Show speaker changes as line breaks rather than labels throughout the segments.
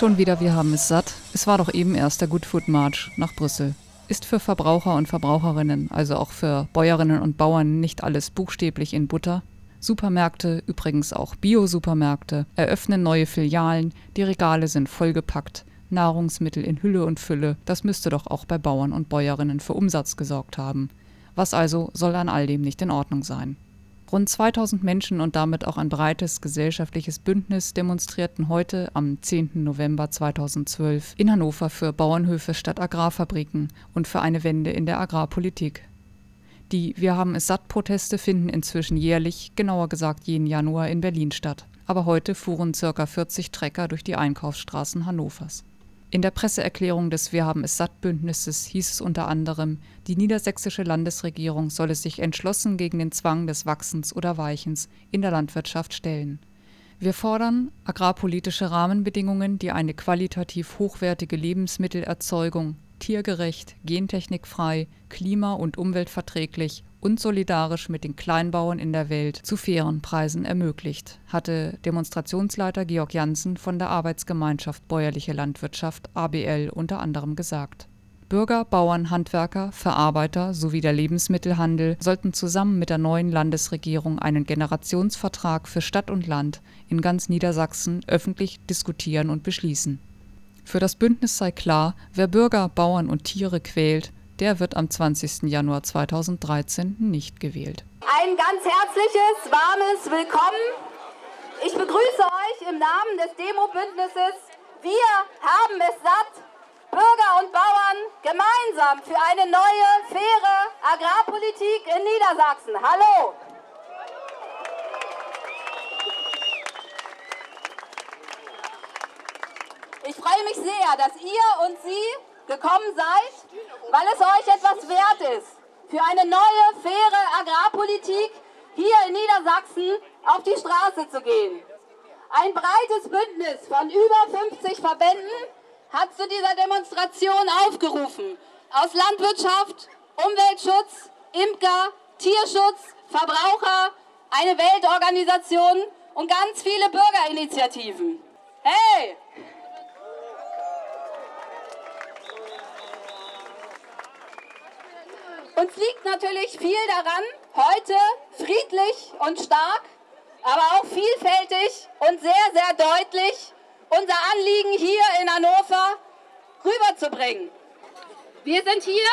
Schon wieder, wir haben es satt. Es war doch eben erst der Good Food March nach Brüssel. Ist für Verbraucher und Verbraucherinnen, also auch für Bäuerinnen und Bauern, nicht alles buchstäblich in Butter? Supermärkte, übrigens auch Bio-Supermärkte, eröffnen neue Filialen, die Regale sind vollgepackt, Nahrungsmittel in Hülle und Fülle, das müsste doch auch bei Bauern und Bäuerinnen für Umsatz gesorgt haben. Was also soll an all dem nicht in Ordnung sein? Rund 2000 Menschen und damit auch ein breites gesellschaftliches Bündnis demonstrierten heute am 10. November 2012 in Hannover für Bauernhöfe statt Agrarfabriken und für eine Wende in der Agrarpolitik. Die Wir haben es satt Proteste finden inzwischen jährlich, genauer gesagt jeden Januar in Berlin statt. Aber heute fuhren ca. 40 Trecker durch die Einkaufsstraßen Hannovers. In der Presseerklärung des Wir haben es satt Bündnisses hieß es unter anderem, die niedersächsische Landesregierung solle sich entschlossen gegen den Zwang des Wachsens oder Weichens in der Landwirtschaft stellen. Wir fordern agrarpolitische Rahmenbedingungen, die eine qualitativ hochwertige Lebensmittelerzeugung tiergerecht, gentechnikfrei, klima- und umweltverträglich und solidarisch mit den Kleinbauern in der Welt zu fairen Preisen ermöglicht, hatte Demonstrationsleiter Georg Janssen von der Arbeitsgemeinschaft Bäuerliche Landwirtschaft ABL unter anderem gesagt. Bürger, Bauern, Handwerker, Verarbeiter sowie der Lebensmittelhandel sollten zusammen mit der neuen Landesregierung einen Generationsvertrag für Stadt und Land in ganz Niedersachsen öffentlich diskutieren und beschließen. Für das Bündnis sei klar, wer Bürger, Bauern und Tiere quält, der wird am 20. Januar 2013 nicht gewählt.
Ein ganz herzliches, warmes Willkommen. Ich begrüße euch im Namen des Demo-Bündnisses Wir haben es satt, Bürger und Bauern gemeinsam für eine neue, faire Agrarpolitik in Niedersachsen. Hallo! Ich freue mich sehr, dass ihr und Sie gekommen seid, weil es euch etwas wert ist, für eine neue, faire Agrarpolitik hier in Niedersachsen auf die Straße zu gehen. Ein breites Bündnis von über 50 Verbänden hat zu dieser Demonstration aufgerufen. Aus Landwirtschaft, Umweltschutz, Imker, Tierschutz, Verbraucher, eine Weltorganisation und ganz viele Bürgerinitiativen. Hey, Uns liegt natürlich viel daran, heute friedlich und stark, aber auch vielfältig und sehr, sehr deutlich unser Anliegen hier in Hannover rüberzubringen. Wir sind hier,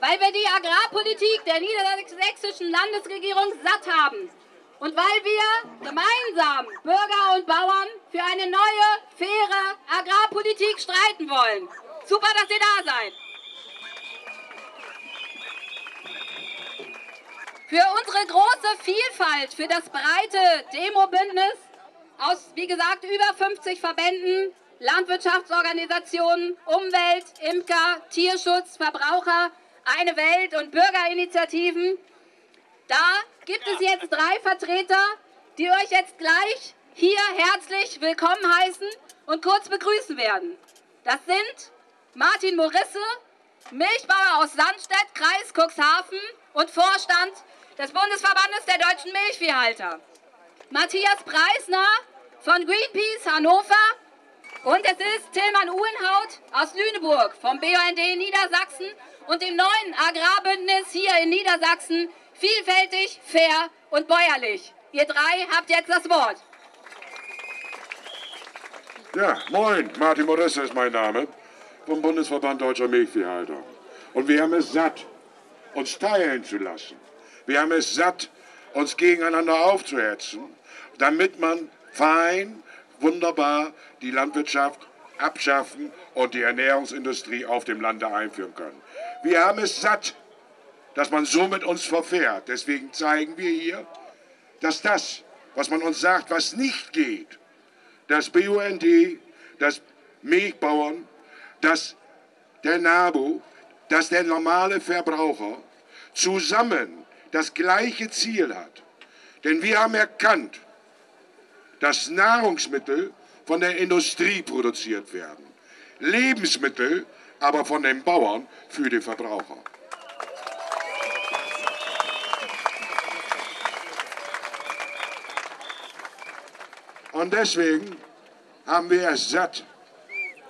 weil wir die Agrarpolitik der niedersächsischen Landesregierung satt haben und weil wir gemeinsam Bürger und Bauern für eine neue, faire Agrarpolitik streiten wollen. Super, dass ihr da seid. Für unsere große Vielfalt, für das breite Demo-Bündnis aus, wie gesagt, über 50 Verbänden, Landwirtschaftsorganisationen, Umwelt, Imker, Tierschutz, Verbraucher, eine Welt und Bürgerinitiativen. Da gibt es jetzt drei Vertreter, die euch jetzt gleich hier herzlich willkommen heißen und kurz begrüßen werden. Das sind Martin Morisse, Milchbauer aus Sandstedt, Kreis Cuxhaven und Vorstand des Bundesverbandes der deutschen Milchviehhalter. Matthias Preisner von Greenpeace Hannover und es ist Tillmann Uhlenhaut aus Lüneburg vom BUND Niedersachsen und dem neuen Agrarbündnis hier in Niedersachsen vielfältig, fair und bäuerlich. Ihr drei habt jetzt das Wort.
Ja, moin, Martin Modeste ist mein Name vom Bundesverband Deutscher Milchviehhalter. Und wir haben es satt, uns teilen zu lassen. Wir haben es satt, uns gegeneinander aufzuhetzen, damit man fein, wunderbar die Landwirtschaft abschaffen und die Ernährungsindustrie auf dem Lande einführen kann. Wir haben es satt, dass man so mit uns verfährt. Deswegen zeigen wir hier, dass das, was man uns sagt, was nicht geht, das BUND, das Milchbauern, das der NABU, dass der normale Verbraucher zusammen das gleiche Ziel hat. Denn wir haben erkannt, dass Nahrungsmittel von der Industrie produziert werden, Lebensmittel aber von den Bauern für die Verbraucher. Und deswegen haben wir es satt,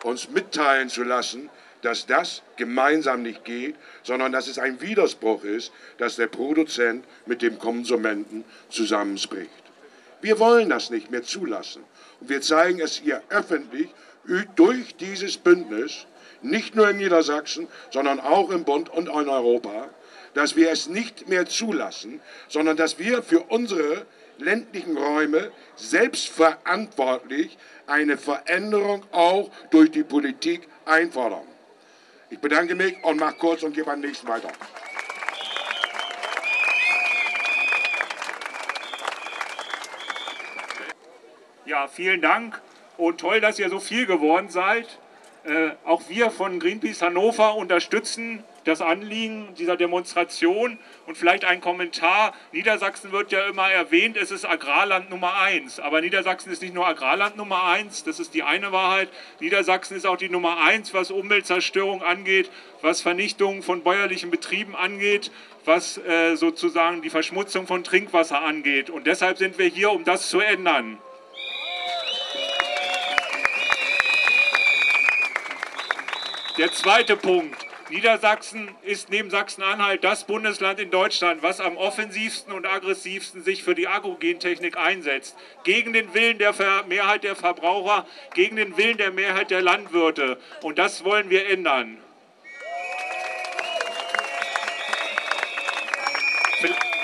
uns mitteilen zu lassen, dass das gemeinsam nicht geht, sondern dass es ein Widerspruch ist, dass der Produzent mit dem Konsumenten zusammenspricht. Wir wollen das nicht mehr zulassen. Und wir zeigen es hier öffentlich durch dieses Bündnis, nicht nur in Niedersachsen, sondern auch im Bund und in Europa, dass wir es nicht mehr zulassen, sondern dass wir für unsere ländlichen Räume selbstverantwortlich eine Veränderung auch durch die Politik einfordern. Ich bedanke mich und mache kurz und gebe am nächsten weiter.
Ja, vielen Dank und toll, dass ihr so viel geworden seid. Äh, auch wir von Greenpeace Hannover unterstützen das Anliegen dieser Demonstration und vielleicht ein Kommentar. Niedersachsen wird ja immer erwähnt, es ist Agrarland Nummer eins. Aber Niedersachsen ist nicht nur Agrarland Nummer eins, das ist die eine Wahrheit. Niedersachsen ist auch die Nummer eins, was Umweltzerstörung angeht, was Vernichtung von bäuerlichen Betrieben angeht, was äh, sozusagen die Verschmutzung von Trinkwasser angeht. Und deshalb sind wir hier, um das zu ändern. Der zweite Punkt. Niedersachsen ist neben Sachsen-Anhalt das Bundesland in Deutschland, was am offensivsten und aggressivsten sich für die Agrogentechnik einsetzt. Gegen den Willen der Mehrheit der Verbraucher, gegen den Willen der Mehrheit der Landwirte. Und das wollen wir ändern.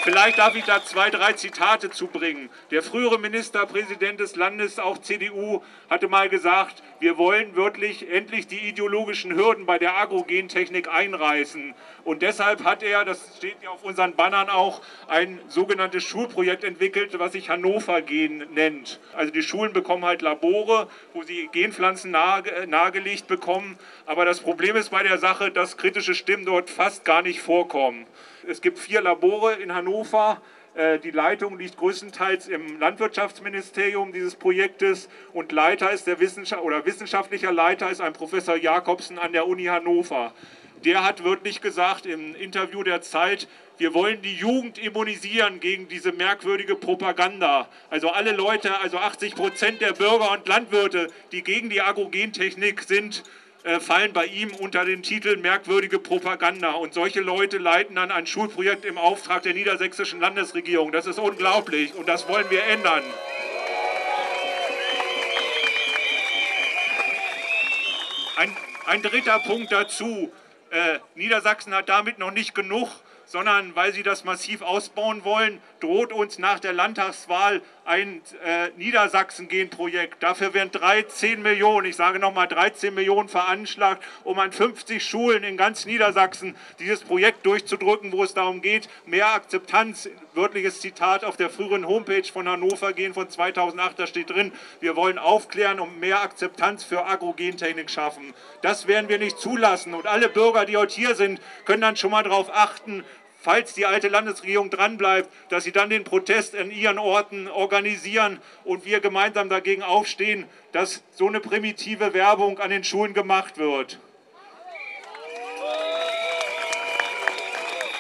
Vielleicht darf ich da zwei, drei Zitate zubringen. Der frühere Ministerpräsident des Landes, auch CDU, hatte mal gesagt, wir wollen wirklich endlich die ideologischen Hürden bei der Agrogentechnik einreißen. Und deshalb hat er, das steht ja auf unseren Bannern auch, ein sogenanntes Schulprojekt entwickelt, was sich Hannover Gen nennt. Also die Schulen bekommen halt Labore, wo sie Genpflanzen nahe, nahegelegt bekommen. Aber das Problem ist bei der Sache, dass kritische Stimmen dort fast gar nicht vorkommen. Es gibt vier Labore in Hannover. Äh, die Leitung liegt größtenteils im Landwirtschaftsministerium dieses Projektes und Leiter ist der Wissenschaft oder wissenschaftlicher Leiter ist ein Professor Jakobsen an der Uni Hannover. Der hat wörtlich gesagt im Interview der Zeit, wir wollen die Jugend immunisieren gegen diese merkwürdige Propaganda. Also alle Leute, also 80 Prozent der Bürger und Landwirte, die gegen die Agrogentechnik sind, äh, fallen bei ihm unter den Titel merkwürdige Propaganda. Und solche Leute leiten dann ein Schulprojekt im Auftrag der niedersächsischen Landesregierung. Das ist unglaublich und das wollen wir ändern. Ein, ein dritter Punkt dazu. Äh, Niedersachsen hat damit noch nicht genug sondern weil sie das massiv ausbauen wollen, droht uns nach der Landtagswahl ein äh, Niedersachsen-Gen-Projekt. Dafür werden 13 Millionen, ich sage nochmal 13 Millionen veranschlagt, um an 50 Schulen in ganz Niedersachsen dieses Projekt durchzudrücken, wo es darum geht, mehr Akzeptanz, wörtliches Zitat auf der früheren Homepage von Hannover Gen von 2008, da steht drin, wir wollen aufklären und mehr Akzeptanz für Agrogentechnik schaffen. Das werden wir nicht zulassen und alle Bürger, die heute hier sind, können dann schon mal darauf achten, falls die alte Landesregierung dranbleibt, dass sie dann den Protest an ihren Orten organisieren und wir gemeinsam dagegen aufstehen, dass so eine primitive Werbung an den Schulen gemacht wird.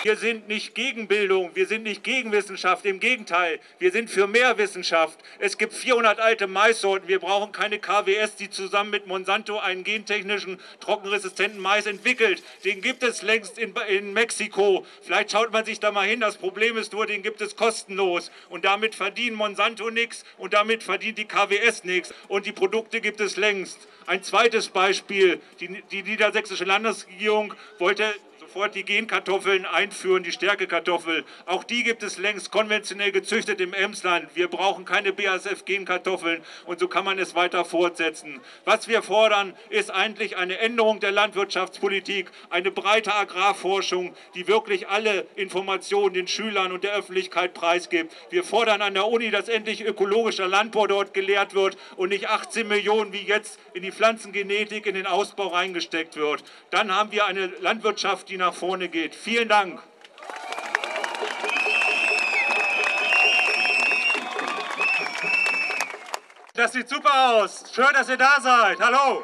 Wir sind nicht gegen Bildung, wir sind nicht gegen Wissenschaft, im Gegenteil, wir sind für mehr Wissenschaft. Es gibt 400 alte Maissorten, wir brauchen keine KWS, die zusammen mit Monsanto einen gentechnischen, trockenresistenten Mais entwickelt. Den gibt es längst in, in Mexiko. Vielleicht schaut man sich da mal hin, das Problem ist nur, den gibt es kostenlos. Und damit verdient Monsanto nichts und damit verdient die KWS nichts. Und die Produkte gibt es längst. Ein zweites Beispiel, die, die niedersächsische Landesregierung wollte sofort die Genkartoffeln einführen, die Stärkekartoffel. Auch die gibt es längst konventionell gezüchtet im Emsland. Wir brauchen keine BASF-Genkartoffeln und so kann man es weiter fortsetzen. Was wir fordern, ist eigentlich eine Änderung der Landwirtschaftspolitik, eine breite Agrarforschung, die wirklich alle Informationen den Schülern und der Öffentlichkeit preisgibt. Wir fordern an der Uni, dass endlich ökologischer Landbau dort gelehrt wird und nicht 18 Millionen wie jetzt in die Pflanzengenetik, in den Ausbau reingesteckt wird. Dann haben wir eine Landwirtschaft, die nach vorne geht. Vielen Dank.
Das sieht super aus. Schön, dass ihr da seid. Hallo.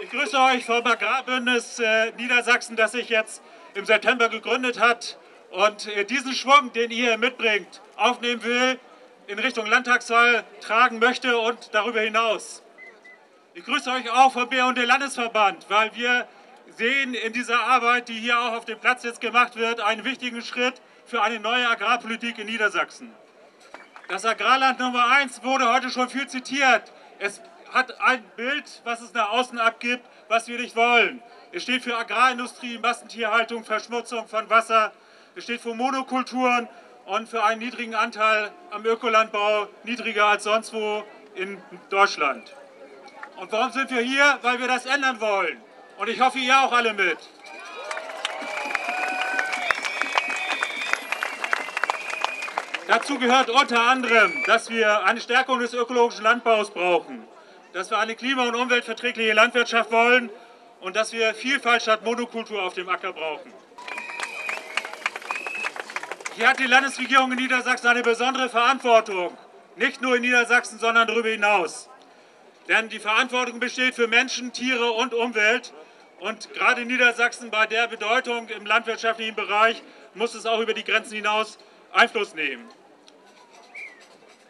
Ich grüße euch vom Agrarbündnis äh, Niedersachsen, das sich jetzt im September gegründet hat und äh, diesen Schwung, den ihr mitbringt, aufnehmen will, in Richtung Landtagswahl tragen möchte und darüber hinaus. Ich grüße euch auch vom BUND Landesverband, weil wir sehen in dieser Arbeit, die hier auch auf dem Platz jetzt gemacht wird, einen wichtigen Schritt für eine neue Agrarpolitik in Niedersachsen. Das Agrarland Nummer 1 wurde heute schon viel zitiert. Es hat ein Bild, was es nach außen abgibt, was wir nicht wollen. Es steht für Agrarindustrie, Massentierhaltung, Verschmutzung von Wasser. Es steht für Monokulturen und für einen niedrigen Anteil am Ökolandbau, niedriger als sonst wo in Deutschland. Und warum sind wir hier? Weil wir das ändern wollen. Und ich hoffe, ihr auch alle mit. Dazu gehört unter anderem, dass wir eine Stärkung des ökologischen Landbaus brauchen, dass wir eine klima- und umweltverträgliche Landwirtschaft wollen und dass wir Vielfalt statt Monokultur auf dem Acker brauchen. Hier hat die Landesregierung in Niedersachsen eine besondere Verantwortung, nicht nur in Niedersachsen, sondern darüber hinaus. Denn die Verantwortung besteht für Menschen, Tiere und Umwelt. Und gerade in Niedersachsen bei der Bedeutung im landwirtschaftlichen Bereich muss es auch über die Grenzen hinaus Einfluss nehmen.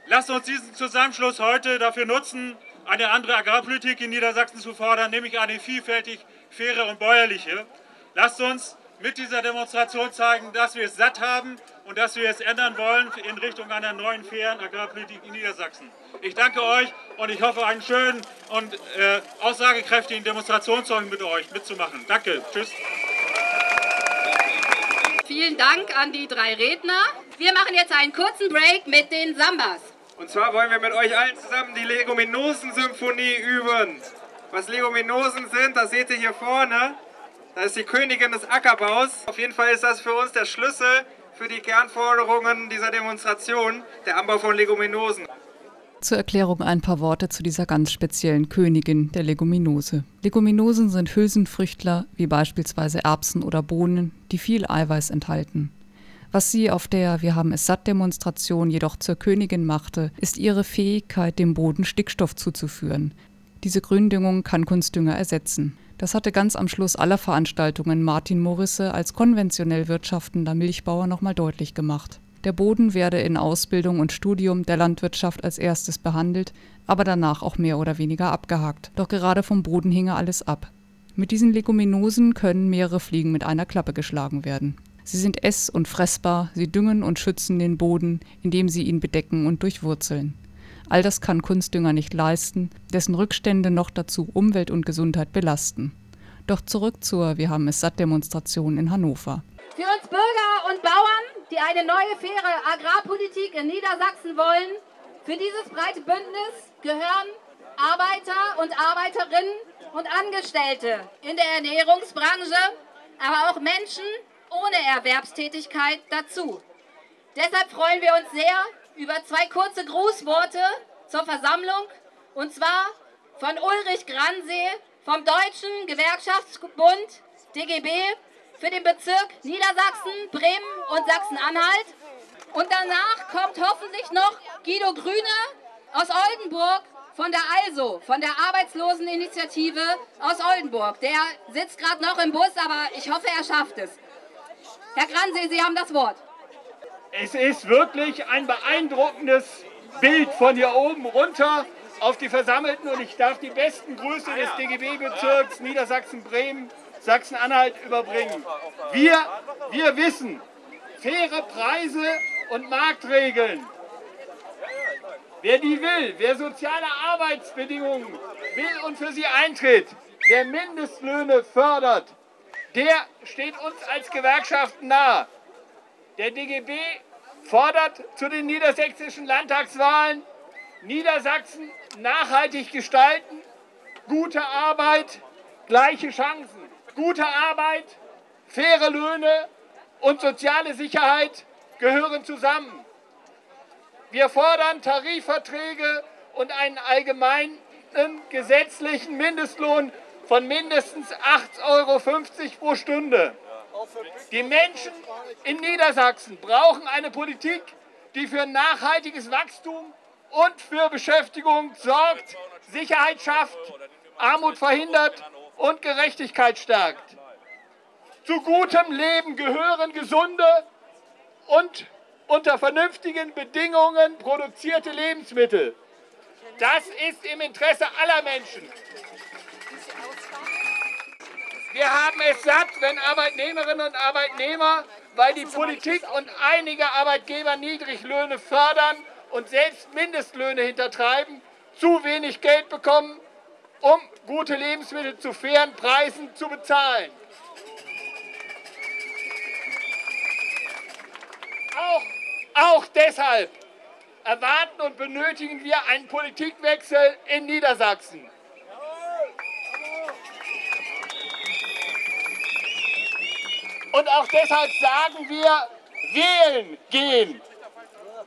Lasst uns diesen Zusammenschluss heute dafür nutzen, eine andere Agrarpolitik in Niedersachsen zu fordern, nämlich eine vielfältig faire und bäuerliche. Lasst uns mit dieser Demonstration zeigen, dass wir es satt haben und dass wir es ändern wollen in Richtung einer neuen fairen Agrarpolitik in Niedersachsen. Ich danke euch und ich hoffe, einen schönen und äh, aussagekräftigen Demonstrationssong mit euch mitzumachen. Danke. Tschüss.
Vielen Dank an die drei Redner. Wir machen jetzt einen kurzen Break mit den Sambas.
Und zwar wollen wir mit euch allen zusammen die Leguminosen-Symphonie üben. Was Leguminosen sind, das seht ihr hier vorne. Das ist die Königin des Ackerbaus. Auf jeden Fall ist das für uns der Schlüssel für die Kernforderungen dieser Demonstration, der Anbau von Leguminosen.
Zur Erklärung ein paar Worte zu dieser ganz speziellen Königin der Leguminose. Leguminosen sind Hülsenfrüchtler wie beispielsweise Erbsen oder Bohnen, die viel Eiweiß enthalten. Was sie auf der Wir haben es satt Demonstration jedoch zur Königin machte, ist ihre Fähigkeit, dem Boden Stickstoff zuzuführen. Diese Gründüngung kann Kunstdünger ersetzen. Das hatte ganz am Schluss aller Veranstaltungen Martin Morisse als konventionell wirtschaftender Milchbauer nochmal deutlich gemacht. Der Boden werde in Ausbildung und Studium der Landwirtschaft als erstes behandelt, aber danach auch mehr oder weniger abgehakt. Doch gerade vom Boden hinge alles ab. Mit diesen Leguminosen können mehrere Fliegen mit einer Klappe geschlagen werden. Sie sind ess- und fressbar, sie düngen und schützen den Boden, indem sie ihn bedecken und durchwurzeln. All das kann Kunstdünger nicht leisten, dessen Rückstände noch dazu Umwelt und Gesundheit belasten. Doch zurück zur Wir haben es satt Demonstration in Hannover.
Für uns Bürger und Bauern, die eine neue, faire Agrarpolitik in Niedersachsen wollen, für dieses breite Bündnis gehören Arbeiter und Arbeiterinnen und Angestellte in der Ernährungsbranche, aber auch Menschen, ohne Erwerbstätigkeit dazu. Deshalb freuen wir uns sehr über zwei kurze Grußworte zur Versammlung und zwar von Ulrich Gransee vom Deutschen Gewerkschaftsbund DGB für den Bezirk Niedersachsen, Bremen und Sachsen-Anhalt. Und danach kommt hoffentlich noch Guido Grüne aus Oldenburg von der ALSO, von der Arbeitsloseninitiative aus Oldenburg. Der sitzt gerade noch im Bus, aber ich hoffe, er schafft es. Herr Gransee, Sie haben das Wort.
Es ist wirklich ein beeindruckendes Bild von hier oben runter auf die Versammelten und ich darf die besten Grüße des DGB-Bezirks Niedersachsen-Bremen, Sachsen-Anhalt überbringen. Wir, wir wissen, faire Preise und Marktregeln. Wer die will, wer soziale Arbeitsbedingungen will und für sie eintritt, wer Mindestlöhne fördert, der steht uns als Gewerkschaften nahe. Der DGB fordert zu den niedersächsischen Landtagswahlen Niedersachsen nachhaltig gestalten, gute Arbeit, gleiche Chancen. Gute Arbeit, faire Löhne und soziale Sicherheit gehören zusammen. Wir fordern Tarifverträge und einen allgemeinen gesetzlichen Mindestlohn von mindestens 8,50 Euro pro Stunde. Die Menschen in Niedersachsen brauchen eine Politik, die für nachhaltiges Wachstum und für Beschäftigung sorgt, Sicherheit schafft, Armut verhindert und Gerechtigkeit stärkt. Zu gutem Leben gehören gesunde und unter vernünftigen Bedingungen produzierte Lebensmittel. Das ist im Interesse aller Menschen. Wir haben es satt, wenn Arbeitnehmerinnen und Arbeitnehmer, weil die Politik und einige Arbeitgeber Niedriglöhne fördern und selbst Mindestlöhne hintertreiben, zu wenig Geld bekommen, um gute Lebensmittel zu fairen Preisen zu bezahlen. Auch, auch deshalb erwarten und benötigen wir einen Politikwechsel in Niedersachsen. Und auch deshalb sagen wir, wählen gehen.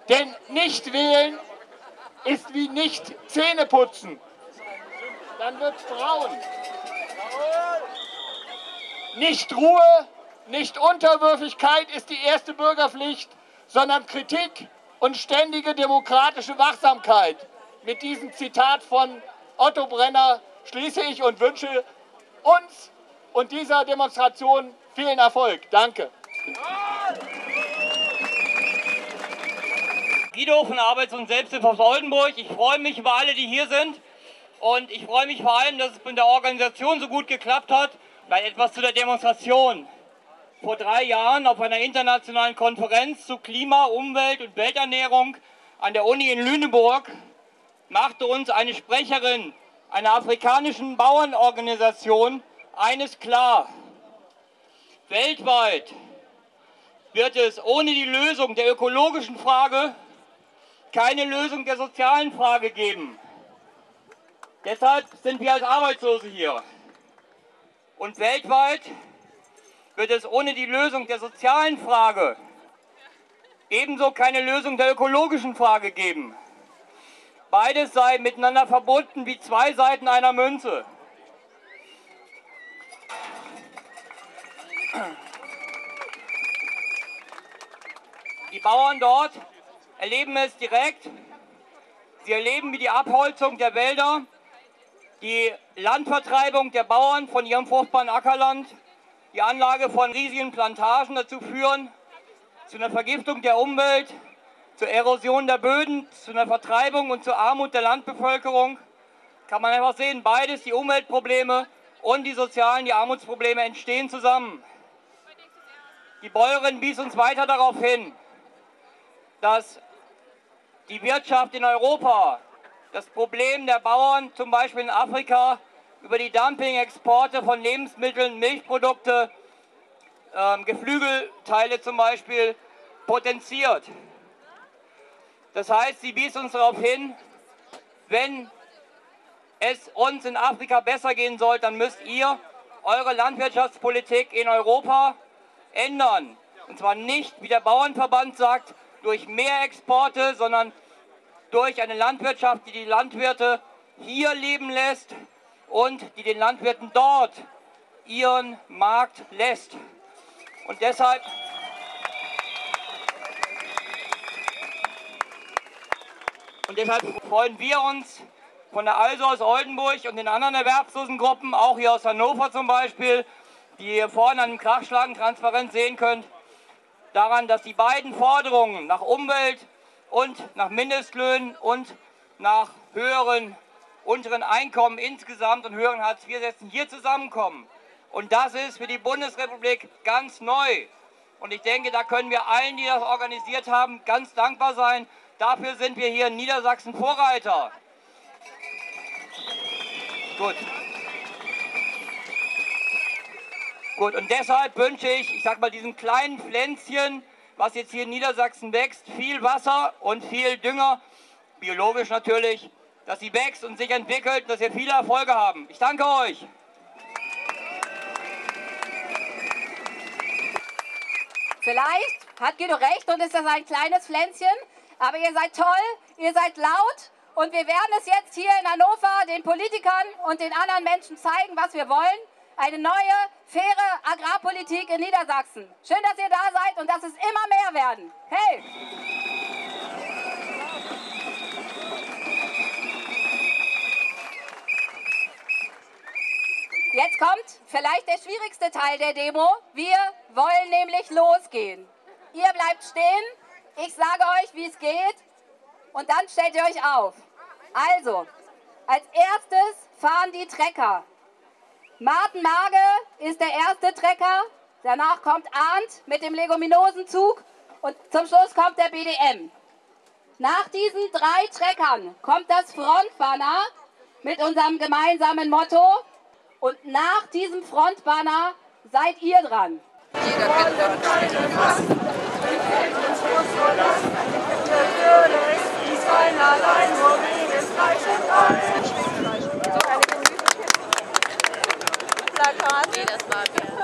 Denn nicht wählen ist wie nicht Zähne putzen. Dann wird es braun. Nicht Ruhe, nicht Unterwürfigkeit ist die erste Bürgerpflicht, sondern Kritik und ständige demokratische Wachsamkeit. Mit diesem Zitat von Otto Brenner schließe ich und wünsche uns und dieser Demonstration vielen Erfolg. Danke.
Guido von Arbeits- und Selbsthilfe aus Oldenburg. Ich freue mich über alle, die hier sind. Und ich freue mich vor allem, dass es mit der Organisation so gut geklappt hat. Weil etwas zu der Demonstration. Vor drei Jahren auf einer internationalen Konferenz zu Klima, Umwelt und Welternährung an der Uni in Lüneburg machte uns eine Sprecherin einer afrikanischen Bauernorganisation eines klar. Weltweit wird es ohne die Lösung der ökologischen Frage keine Lösung der sozialen Frage geben. Deshalb sind wir als Arbeitslose hier. Und weltweit wird es ohne die Lösung der sozialen Frage ebenso keine Lösung der ökologischen Frage geben. Beides sei miteinander verbunden wie zwei Seiten einer Münze. Die Bauern dort erleben es direkt. Sie erleben, wie die Abholzung der Wälder, die Landvertreibung der Bauern von ihrem fruchtbaren Ackerland, die Anlage von riesigen Plantagen dazu führen, zu einer Vergiftung der Umwelt, zur Erosion der Böden, zu einer Vertreibung und zur Armut der Landbevölkerung. Kann man einfach sehen, beides, die Umweltprobleme und die sozialen, die Armutsprobleme entstehen zusammen. Die Bäuerin wies uns weiter darauf hin, dass die Wirtschaft in Europa das Problem der Bauern, zum Beispiel in Afrika, über die Dumping-Exporte von Lebensmitteln, Milchprodukte, ähm, Geflügelteile zum Beispiel, potenziert. Das heißt, sie wies uns darauf hin, wenn es uns in Afrika besser gehen soll, dann müsst ihr eure Landwirtschaftspolitik in Europa ändern. Und zwar nicht, wie der Bauernverband sagt, durch mehr Exporte, sondern durch eine Landwirtschaft, die die Landwirte hier leben lässt und die den Landwirten dort ihren Markt lässt. Und deshalb Und deshalb freuen wir uns von der Also aus Oldenburg und den anderen Erwerbslosengruppen, auch hier aus Hannover zum Beispiel, die ihr vorne an dem Krachschlagen transparent sehen könnt, daran, dass die beiden Forderungen nach Umwelt und nach Mindestlöhnen und nach höheren unteren Einkommen insgesamt und höheren Hartz-IV-Sätzen hier zusammenkommen. Und das ist für die Bundesrepublik ganz neu. Und ich denke, da können wir allen, die das organisiert haben, ganz dankbar sein. Dafür sind wir hier in Niedersachsen Vorreiter. Gut. Gut, und deshalb wünsche ich, ich sag mal, diesem kleinen Pflänzchen, was jetzt hier in Niedersachsen wächst, viel Wasser und viel Dünger, biologisch natürlich, dass sie wächst und sich entwickelt, dass wir viele Erfolge haben. Ich danke euch.
Vielleicht hat Guido recht und ist das ein kleines Pflänzchen, aber ihr seid toll, ihr seid laut und wir werden es jetzt hier in Hannover den Politikern und den anderen Menschen zeigen, was wir wollen. Eine neue, faire Agrarpolitik in Niedersachsen. Schön, dass ihr da seid und dass es immer mehr werden. Hey! Jetzt kommt vielleicht der schwierigste Teil der Demo. Wir wollen nämlich losgehen. Ihr bleibt stehen, ich sage euch, wie es geht und dann stellt ihr euch auf. Also, als erstes fahren die Trecker. Martin Marge ist der erste Trecker. Danach kommt Arndt mit dem Leguminosenzug. Und zum Schluss kommt der BDM. Nach diesen drei Treckern kommt das Frontbanner mit unserem gemeinsamen Motto. Und nach diesem Frontbanner seid ihr dran. Jeder kennt das. keinen Hass. Wir kennen uns verlassen. Der Führer ist dies allein, nur wegen Fleisch und Eis. Love.com. Venus Love, yeah.